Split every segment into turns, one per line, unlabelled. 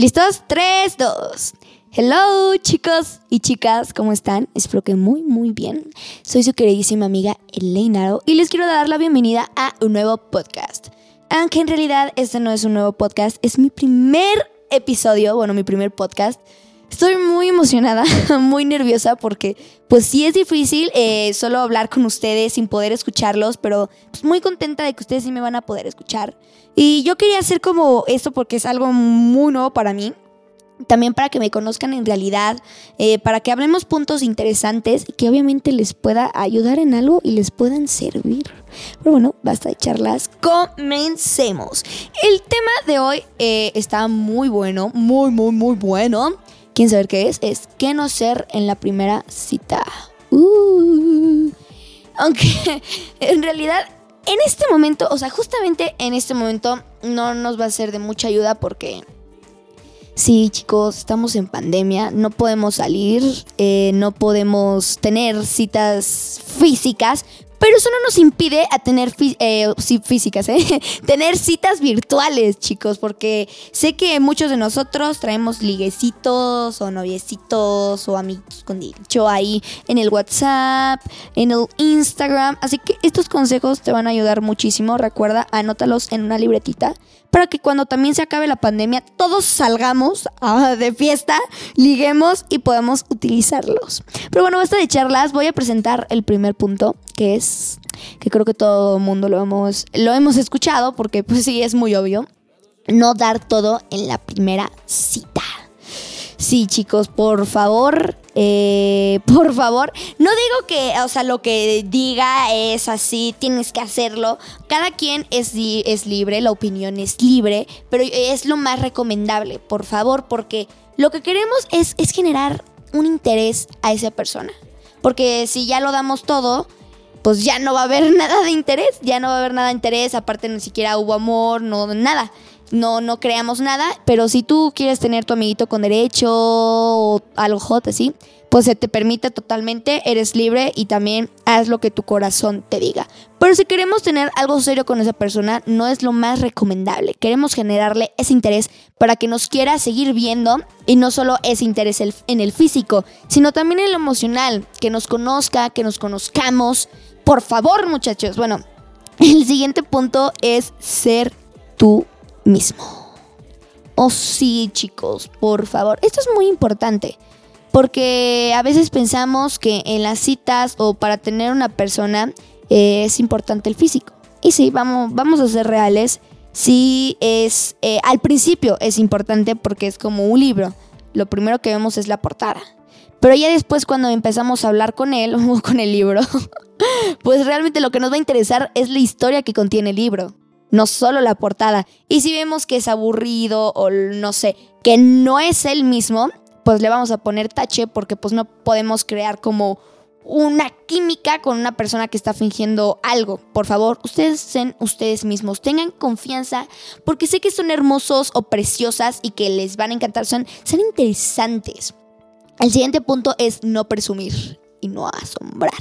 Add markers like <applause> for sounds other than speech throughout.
¿Listos? 3, 2. Hello chicos y chicas, ¿cómo están? Espero que muy muy bien. Soy su queridísima amiga Eleinaro y les quiero dar la bienvenida a un nuevo podcast. Aunque en realidad este no es un nuevo podcast, es mi primer episodio, bueno, mi primer podcast. Estoy muy emocionada, <laughs> muy nerviosa porque pues sí es difícil eh, solo hablar con ustedes sin poder escucharlos, pero pues, muy contenta de que ustedes sí me van a poder escuchar. Y yo quería hacer como esto porque es algo muy nuevo para mí. También para que me conozcan en realidad, eh, para que hablemos puntos interesantes y que obviamente les pueda ayudar en algo y les puedan servir. Pero bueno, basta de charlas, comencemos. El tema de hoy eh, está muy bueno, muy, muy, muy bueno. ¿Quién saber qué es? Es qué no ser en la primera cita. Uh. Aunque <laughs> en realidad en este momento, o sea, justamente en este momento no nos va a ser de mucha ayuda porque sí, chicos, estamos en pandemia, no podemos salir, eh, no podemos tener citas físicas, pero eso no nos impide a tener eh, físicas, ¿eh? <laughs> tener citas virtuales, chicos, porque sé que muchos de nosotros traemos liguecitos o noviecitos o amigos con dicho ahí en el WhatsApp, en el Instagram. Así que estos consejos te van a ayudar muchísimo. Recuerda, anótalos en una libretita para que cuando también se acabe la pandemia todos salgamos ah, de fiesta, liguemos y podamos utilizarlos. Pero bueno, basta de charlas, voy a presentar el primer punto, que es que creo que todo el mundo lo hemos, lo hemos escuchado, porque pues sí, es muy obvio, no dar todo en la primera cita. Sí, chicos, por favor, eh, <laughs> por favor, no digo que, o sea, lo que diga es así, tienes que hacerlo. Cada quien es, es libre, la opinión es libre, pero es lo más recomendable, por favor, porque lo que queremos es, es generar un interés a esa persona. Porque si ya lo damos todo, pues ya no va a haber <laughs> nada de interés, ya no va a haber nada de interés, aparte ni siquiera hubo amor, no, nada no, no creamos nada, pero si tú quieres tener tu amiguito con derecho o algo así, pues se te permite totalmente, eres libre y también haz lo que tu corazón te diga. Pero si queremos tener algo serio con esa persona, no es lo más recomendable. Queremos generarle ese interés para que nos quiera seguir viendo y no solo ese interés en el físico, sino también en lo emocional, que nos conozca, que nos conozcamos. Por favor, muchachos. Bueno, <laughs> el siguiente punto es ser tú mismo. Oh sí, chicos, por favor. Esto es muy importante. Porque a veces pensamos que en las citas o para tener una persona eh, es importante el físico. Y sí, vamos, vamos a ser reales. Sí, es. Eh, al principio es importante porque es como un libro. Lo primero que vemos es la portada. Pero ya después, cuando empezamos a hablar con él <laughs> o con el libro, <laughs> pues realmente lo que nos va a interesar es la historia que contiene el libro no solo la portada. Y si vemos que es aburrido o no sé, que no es el mismo, pues le vamos a poner tache porque pues no podemos crear como una química con una persona que está fingiendo algo. Por favor, ustedes sean ustedes mismos, tengan confianza, porque sé que son hermosos o preciosas y que les van a encantar, son, son interesantes. El siguiente punto es no presumir y no asombrar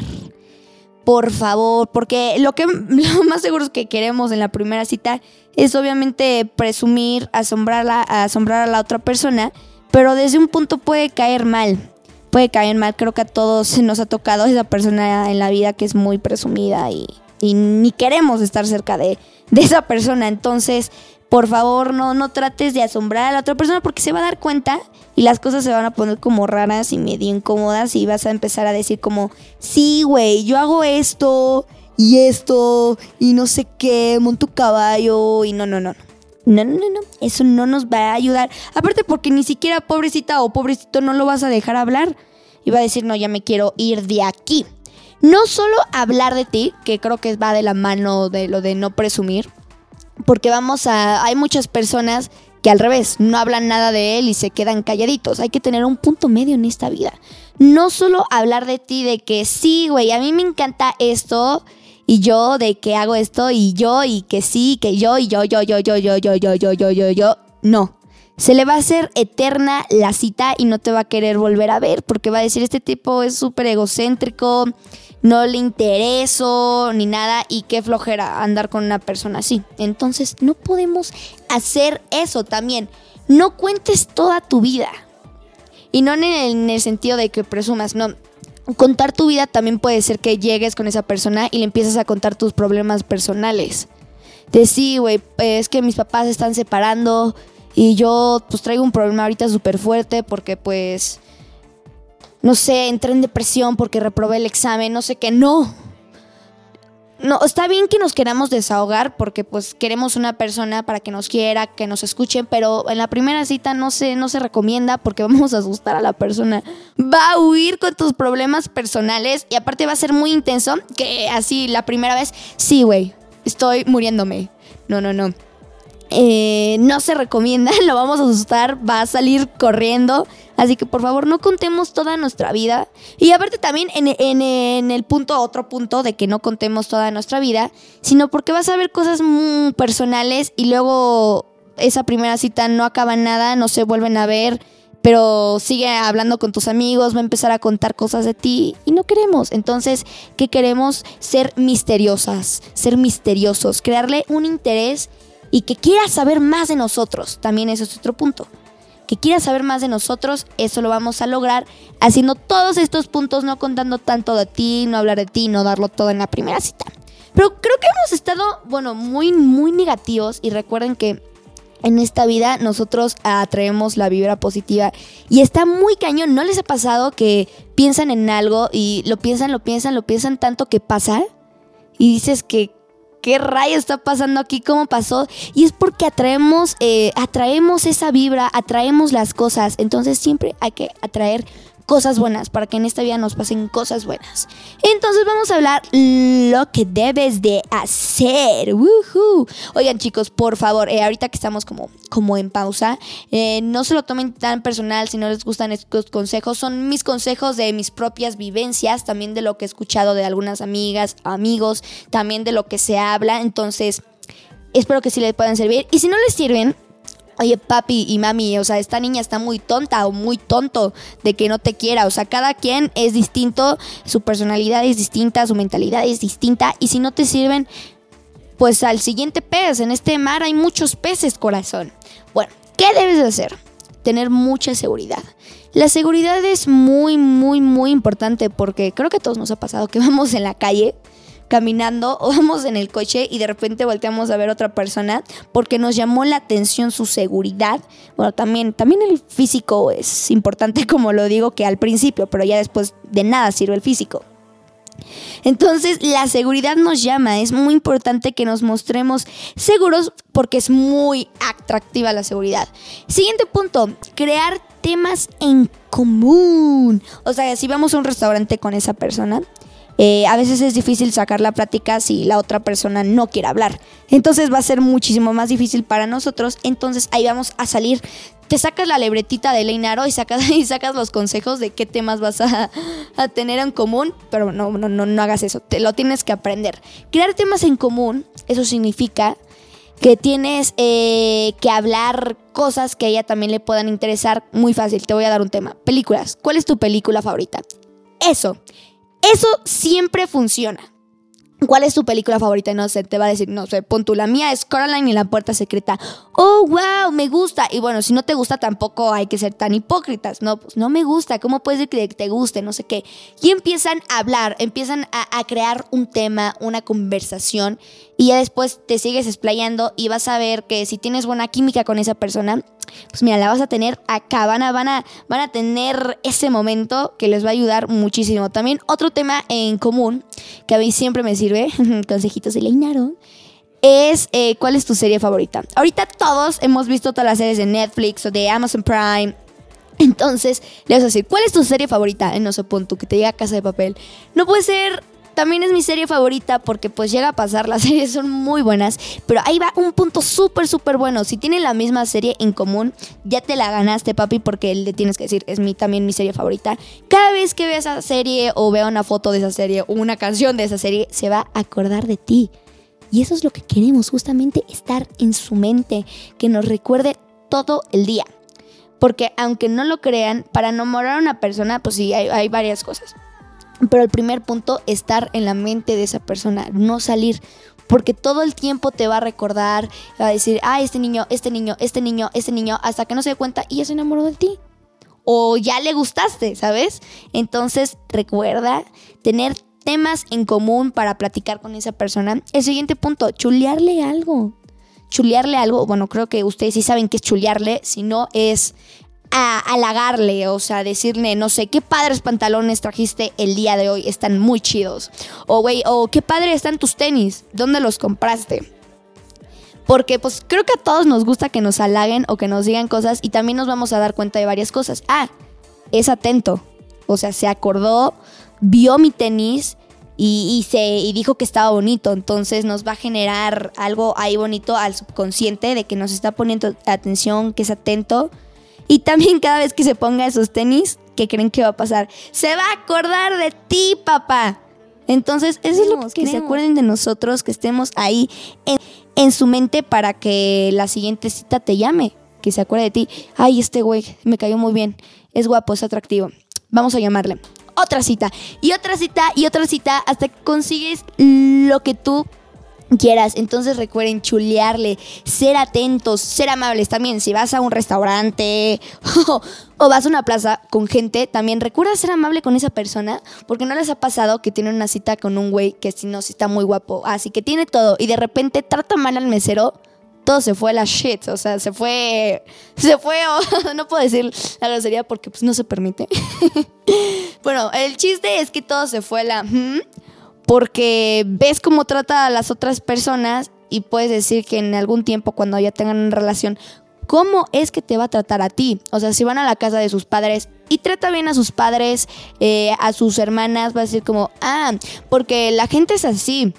por favor, porque lo que <laughs> lo más seguro que queremos en la primera cita es obviamente presumir, asombrarla, asombrar a la otra persona, pero desde un punto puede caer mal. Puede caer mal, creo que a todos nos ha tocado esa persona en la vida que es muy presumida y, ni queremos estar cerca de esa persona. Entonces, por favor, no, no trates de asombrar a la otra persona porque se va a dar cuenta y las cosas se van a poner como raras y medio incómodas y vas a empezar a decir como, sí, güey, yo hago esto y esto y no sé qué, monto caballo y no, no, no. No, no, no, no, eso no nos va a ayudar. Aparte porque ni siquiera pobrecita o pobrecito no lo vas a dejar hablar. Y va a decir, no, ya me quiero ir de aquí. No solo hablar de ti, que creo que va de la mano de lo de no presumir, porque vamos a, hay muchas personas que al revés, no hablan nada de él y se quedan calladitos. Hay que tener un punto medio en esta vida. No solo hablar de ti, de que sí, güey, a mí me encanta esto y yo de que hago esto y yo y que sí, que yo y yo, yo, yo, yo, yo, yo, yo, yo, yo, yo, yo. No. Se le va a hacer eterna la cita y no te va a querer volver a ver porque va a decir, este tipo es súper egocéntrico, no le intereso ni nada y qué flojera andar con una persona así. Entonces no podemos hacer eso también. no cuentes toda tu vida. Y no en el, en el sentido de que presumas, no. Contar tu vida también puede ser que llegues con esa persona y le empiezas a contar tus problemas personales. De sí, güey, es que mis papás están separando y yo pues traigo un problema ahorita súper fuerte porque pues, no sé, entré en depresión porque reprobé el examen, no sé qué, no no, está bien que nos queramos desahogar porque pues queremos una persona para que nos quiera, que nos escuche, pero en la primera cita no se, no se recomienda porque <laughs> vamos a asustar a la persona. Va a huir con tus problemas personales y aparte va a ser muy intenso que así la primera vez, sí, güey, estoy muriéndome. No, no, no. Eh, no se recomienda, <laughs> lo vamos a asustar, va a salir corriendo. Así que por favor no contemos toda nuestra vida. Y aparte también en, el punto, otro punto de que no contemos toda nuestra vida, sino porque vas a ver cosas muy personales y luego esa primera cita no acaba nada, no se vuelven a ver, pero sigue hablando con tus amigos, va a empezar a contar cosas de ti y no queremos. Entonces, ¿qué queremos? Ser misteriosas, ser misteriosos, crearle un interés y que quiera saber más de nosotros. También ese es otro punto. Que quiera saber más de nosotros, eso lo vamos a lograr haciendo todos estos puntos, no contando tanto de ti, no hablar de ti, no darlo todo en la primera cita. Pero creo que hemos estado, bueno, muy, muy negativos y recuerden que en esta vida nosotros atraemos la vibra positiva y está muy cañón. ¿No les ha pasado que piensan en algo y lo piensan, lo piensan, lo piensan tanto que pasa? Y dices que, ¿qué rayo está pasando aquí? ¿Cómo pasó? Y es porque atraemos, eh, atraemos esa vibra, atraemos las cosas. Entonces siempre hay que atraer cosas buenas, para que en esta vida nos pasen cosas buenas. Entonces vamos a hablar lo que debes de hacer. Oigan chicos, por favor, eh, ahorita que estamos como, como en pausa, eh, no se lo tomen tan personal si no les gustan estos consejos. Son mis consejos de mis propias vivencias, también de lo que he escuchado de algunas amigas, amigos, también de lo que se habla. Entonces, espero que sí les puedan servir. Y si no les sirven, oye, papi y mami, o sea, esta niña está muy tonta o muy tonto de que no te quiera. O sea, cada quien es distinto, su personalidad es distinta, su mentalidad es distinta. Y si no te sirven, pues al siguiente pez. En este mar hay muchos peces, corazón. Bueno, ¿qué debes de hacer? Tener mucha seguridad. La seguridad es muy, muy, muy importante porque creo que a todos nos ha pasado que <laughs> vamos en la calle caminando o <laughs> vamos en el coche y de repente volteamos a ver a otra persona porque nos llamó la atención su seguridad. Bueno, también, también el físico es importante, <laughs> como lo digo, que al principio, pero ya después de nada sirve el físico. Entonces la seguridad nos llama, es muy importante que nos mostremos seguros porque es muy atractiva la seguridad. Siguiente punto, crear temas en común. O sea, si vamos a un restaurante con esa persona, eh, a veces es difícil sacar la plática si la otra persona no quiere hablar. Entonces va a ser muchísimo más difícil para nosotros. Entonces ahí vamos a salir. Te sacas la lebretita de Leinaro y sacas, <laughs> y sacas los consejos de qué temas vas a, tener en común, pero no, no, no, no hagas eso, te lo tienes que aprender. Crear temas en común, eso significa que tienes eh, que hablar cosas que a ella también le puedan interesar. Muy fácil, te voy a dar un tema. Películas. ¿Cuál es tu película favorita? Eso. Eso siempre funciona. ¿Cuál es tu película favorita? No sé, te va a decir, no sé, pon tú, la mía es Coraline y la puerta secreta. Oh, wow, me gusta. Y bueno, si no te gusta tampoco hay que ser tan hipócritas. No, pues no me gusta. ¿Cómo puedes decir que te guste? No sé qué. Y empiezan a hablar, empiezan a, crear un tema, una conversación. Y ya después te sigues explayando y vas a ver que si tienes buena química con esa persona, pues mira, la vas a tener acá, van a, van a, van a tener ese momento que les va a ayudar muchísimo. También otro tema en común que a mí siempre me sirve, <laughs> consejitos de Leinaro, es eh, cuál es tu serie favorita. Ahorita todos hemos visto todas las series de Netflix o de Amazon Prime. Entonces, le vas a decir, ¿cuál es tu serie favorita? No sé, punto, que te diga Casa de Papel. No puede ser también es mi serie favorita porque pues llega a pasar, las <laughs> series son muy buenas, pero ahí va un punto súper, súper bueno. Si tienen la misma serie en común, ya te la ganaste, papi, porque le tienes que decir, es mi, también mi serie favorita. Cada vez que vea esa serie o vea una foto de esa serie o una canción de esa serie, se va a acordar de ti. Y eso es lo que queremos, justamente estar en su mente, que nos recuerde todo el día. Porque aunque no lo crean, para enamorar a una persona, pues sí, hay, hay varias cosas. Pero el primer punto, estar en la mente de esa persona, no salir. porque todo el tiempo te va a recordar, va a decir, ah, este niño, este niño, este niño, este niño, hasta que no se dé cuenta y ya se enamoró de ti. O ya le gustaste, ¿sabes? Entonces recuerda tener temas en común para platicar con esa persona. El siguiente punto, chulearle algo. Chulearle algo, bueno, creo que ustedes sí saben qué es chulearle, si no es a halagarle, o sea, decirle, no sé, qué padres pantalones trajiste el día de hoy, están muy chidos. O, güey, o qué padre están tus tenis, ¿dónde los compraste? Porque pues creo que a todos nos gusta que nos halaguen o que nos digan cosas y también nos vamos a dar cuenta de varias cosas. Ah, es atento. O sea, se acordó, vio mi tenis y, se, y dijo que estaba bonito. Entonces nos va a generar algo ahí bonito al subconsciente de que nos está poniendo atención, que es atento y también cada vez que se ponga esos tenis, ¿qué creen que va a pasar? Se va a acordar de ti, papá. Entonces, eso es lo que, que se acuerden de nosotros, que estemos ahí en, su mente para que la siguiente cita te llame, que se acuerde de ti. Ay, este güey me cayó muy bien, es guapo, es atractivo. Vamos a llamarle. Otra cita, y otra cita, y otra cita, hasta que consigues lo que tú quieras. Entonces recuerden chulearle, ser atentos, ser amables también. Si vas a un restaurante <laughs> o, vas a una plaza con gente, también recuerda ser amable con esa persona, porque no les ha pasado que tienen una cita con un güey que si no, si está muy guapo, así que tiene todo y de repente trata mal al mesero. Todo se fue a la shit, o sea, se fue, <laughs> se fue, <laughs> no puedo decir la grosería porque pues no se permite. bueno, el chiste es que todo se fue a la porque ves cómo trata a las otras personas y puedes decir que en algún tiempo cuando ya tengan una relación, ¿cómo es que te va a tratar a ti? O sea, si van a la casa de sus padres y trata bien a sus padres, eh, a sus hermanas, va a decir como, ah, porque la gente es así.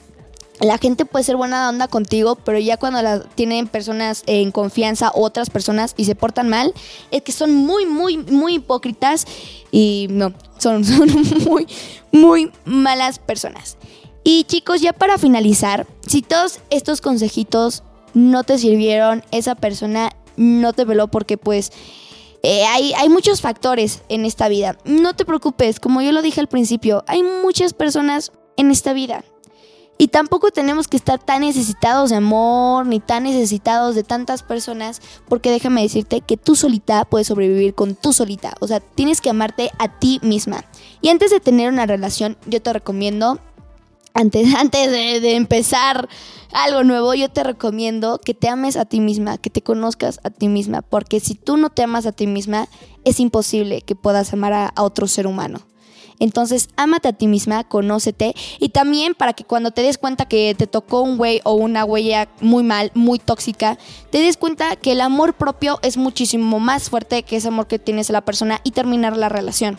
La gente puede ser buena onda contigo, pero ya cuando la tienen personas en confianza, otras personas y se portan mal, es que son muy, muy, muy hipócritas y no, son, <laughs> son muy, muy malas personas. Y chicos, ya para finalizar, si todos estos consejitos no te sirvieron, esa persona no te veló porque pues eh, hay, hay muchos factores en esta vida. No te preocupes, como yo lo dije al principio, hay muchas personas en esta vida. Y tampoco tenemos que estar tan necesitados de amor, ni tan necesitados de tantas personas, porque déjame decirte que tú solita puedes sobrevivir con tú solita. O sea, tienes que amarte a ti misma. Y antes de tener una relación, yo te recomiendo, antes, <laughs> antes de, de empezar algo nuevo, yo te recomiendo que te ames a ti misma, que te conozcas a ti misma, porque si tú no te amas a ti misma, es imposible que puedas amar a otro ser humano. Entonces, ámate a ti misma, conócete y también para que cuando te des cuenta que te tocó un güey o una huella muy mal, muy tóxica, te des cuenta que el amor propio es muchísimo más fuerte que ese amor que tienes a la persona y terminar la relación.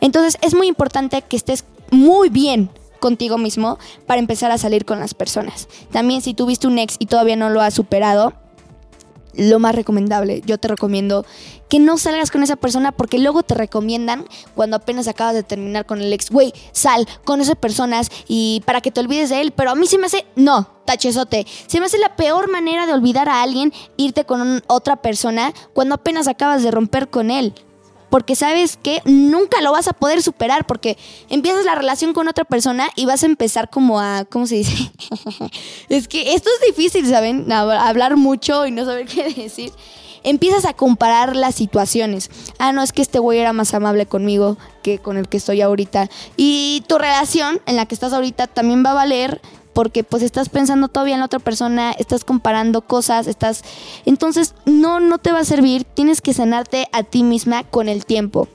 Entonces, es muy importante que estés muy bien contigo mismo para empezar a salir con las personas. También si tuviste un ex y todavía no lo has superado, lo más recomendable. Yo te recomiendo que no salgas con esa persona porque luego te recomiendan cuando apenas acabas de terminar con el ex, güey, sal con esas personas y para que te olvides de él. Pero a mí se me hace, no, tachezote. Se me hace la peor manera de olvidar a alguien irte con otra persona cuando apenas acabas de romper con él porque sabes que nunca lo vas a poder superar porque empiezas la relación con otra persona y vas a empezar como a, ¿cómo se dice? <laughs> es que esto es difícil, ¿saben? Hablar mucho y no saber <laughs> qué decir. Empiezas a comparar las situaciones. Ah, no, es que este güey era más amable conmigo que con el que estoy ahorita. Y tu relación en la que estás ahorita también va a valer porque pues estás pensando todavía en la otra persona, estás comparando cosas, estás... Entonces no, no te va a servir, tienes que sanarte a ti misma con el tiempo.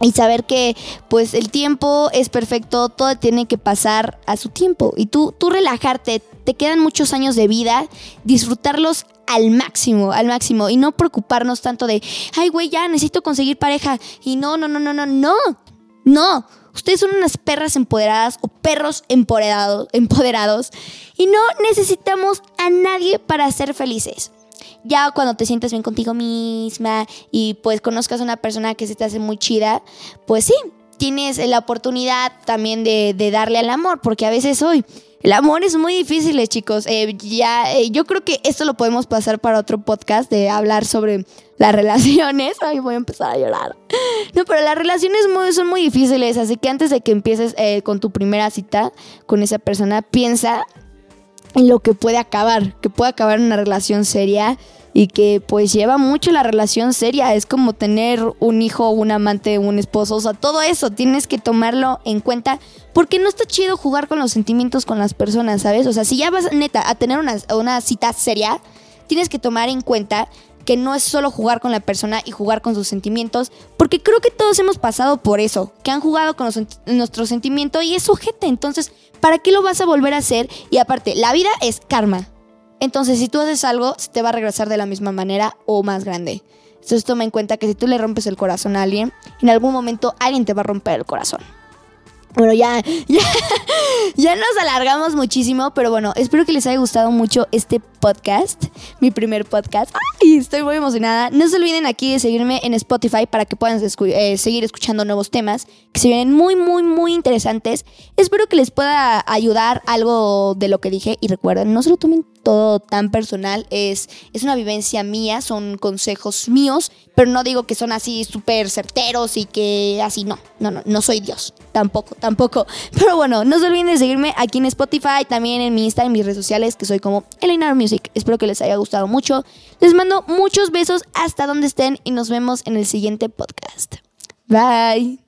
Y saber que pues el tiempo es perfecto, todo tiene que pasar a su tiempo. Y tú, tú relajarte, te quedan muchos años de vida, disfrutarlos al máximo, al máximo. Y no preocuparnos tanto de, ay güey, ya necesito conseguir pareja. Y no, no, no, no, no, no. No, ustedes son unas perras empoderadas o perros empoderados, y no necesitamos a nadie para ser felices. Ya cuando te sientes bien contigo misma y pues conozcas a una persona que se te hace muy chida, pues sí, tienes la oportunidad también de, de darle al amor, porque a veces hoy el amor es muy difícil, eh, chicos. Eh, ya, eh, yo creo que esto lo podemos pasar para otro podcast de hablar sobre las relaciones. <laughs> Ay, voy a empezar a llorar. No, pero las relaciones son muy difíciles, así que antes de que empieces con tu primera cita con esa persona, piensa en lo que puede acabar, que puede acabar una relación seria y que pues lleva mucho la relación seria. Es como tener un hijo, un amante, un esposo, o sea, todo eso tienes que tomarlo en cuenta porque no está chido jugar con los sentimientos con las personas, ¿sabes? O sea, si ya vas neta a tener una, una cita seria, tienes que tomar en cuenta que no es solo jugar con la persona y jugar con sus sentimientos, porque creo que todos hemos pasado por eso, que han jugado con nuestro sentimiento y es sujete, entonces, ¿para qué lo vas a volver a hacer? Y aparte, la vida es karma. Entonces, si tú haces algo, se te va a regresar de la misma manera o más grande. Entonces, toma en cuenta que si tú le rompes el corazón a alguien, en algún momento alguien te va a romper el corazón. Bueno, ya, <laughs> ya, ya nos alargamos muchísimo, pero bueno, espero que les haya gustado mucho este podcast, mi primer podcast. ¡Ay! Estoy muy emocionada. No se olviden aquí de seguirme en Spotify para que puedan eh, seguir escuchando nuevos temas que se vienen muy, muy, muy interesantes. Espero que les pueda ayudar algo de lo que dije y recuerden, no se lo tomen todo tan personal, es, es una vivencia mía, son consejos míos, pero no digo que son así súper certeros y que así no, no, no, no soy Dios, tampoco, tampoco. Pero bueno, no se olviden de seguirme aquí en Spotify, también en mi Insta, en mis redes sociales, que soy como Elena Espero que les haya gustado mucho. Les mando muchos besos hasta donde estén y nos vemos en el siguiente podcast. Bye.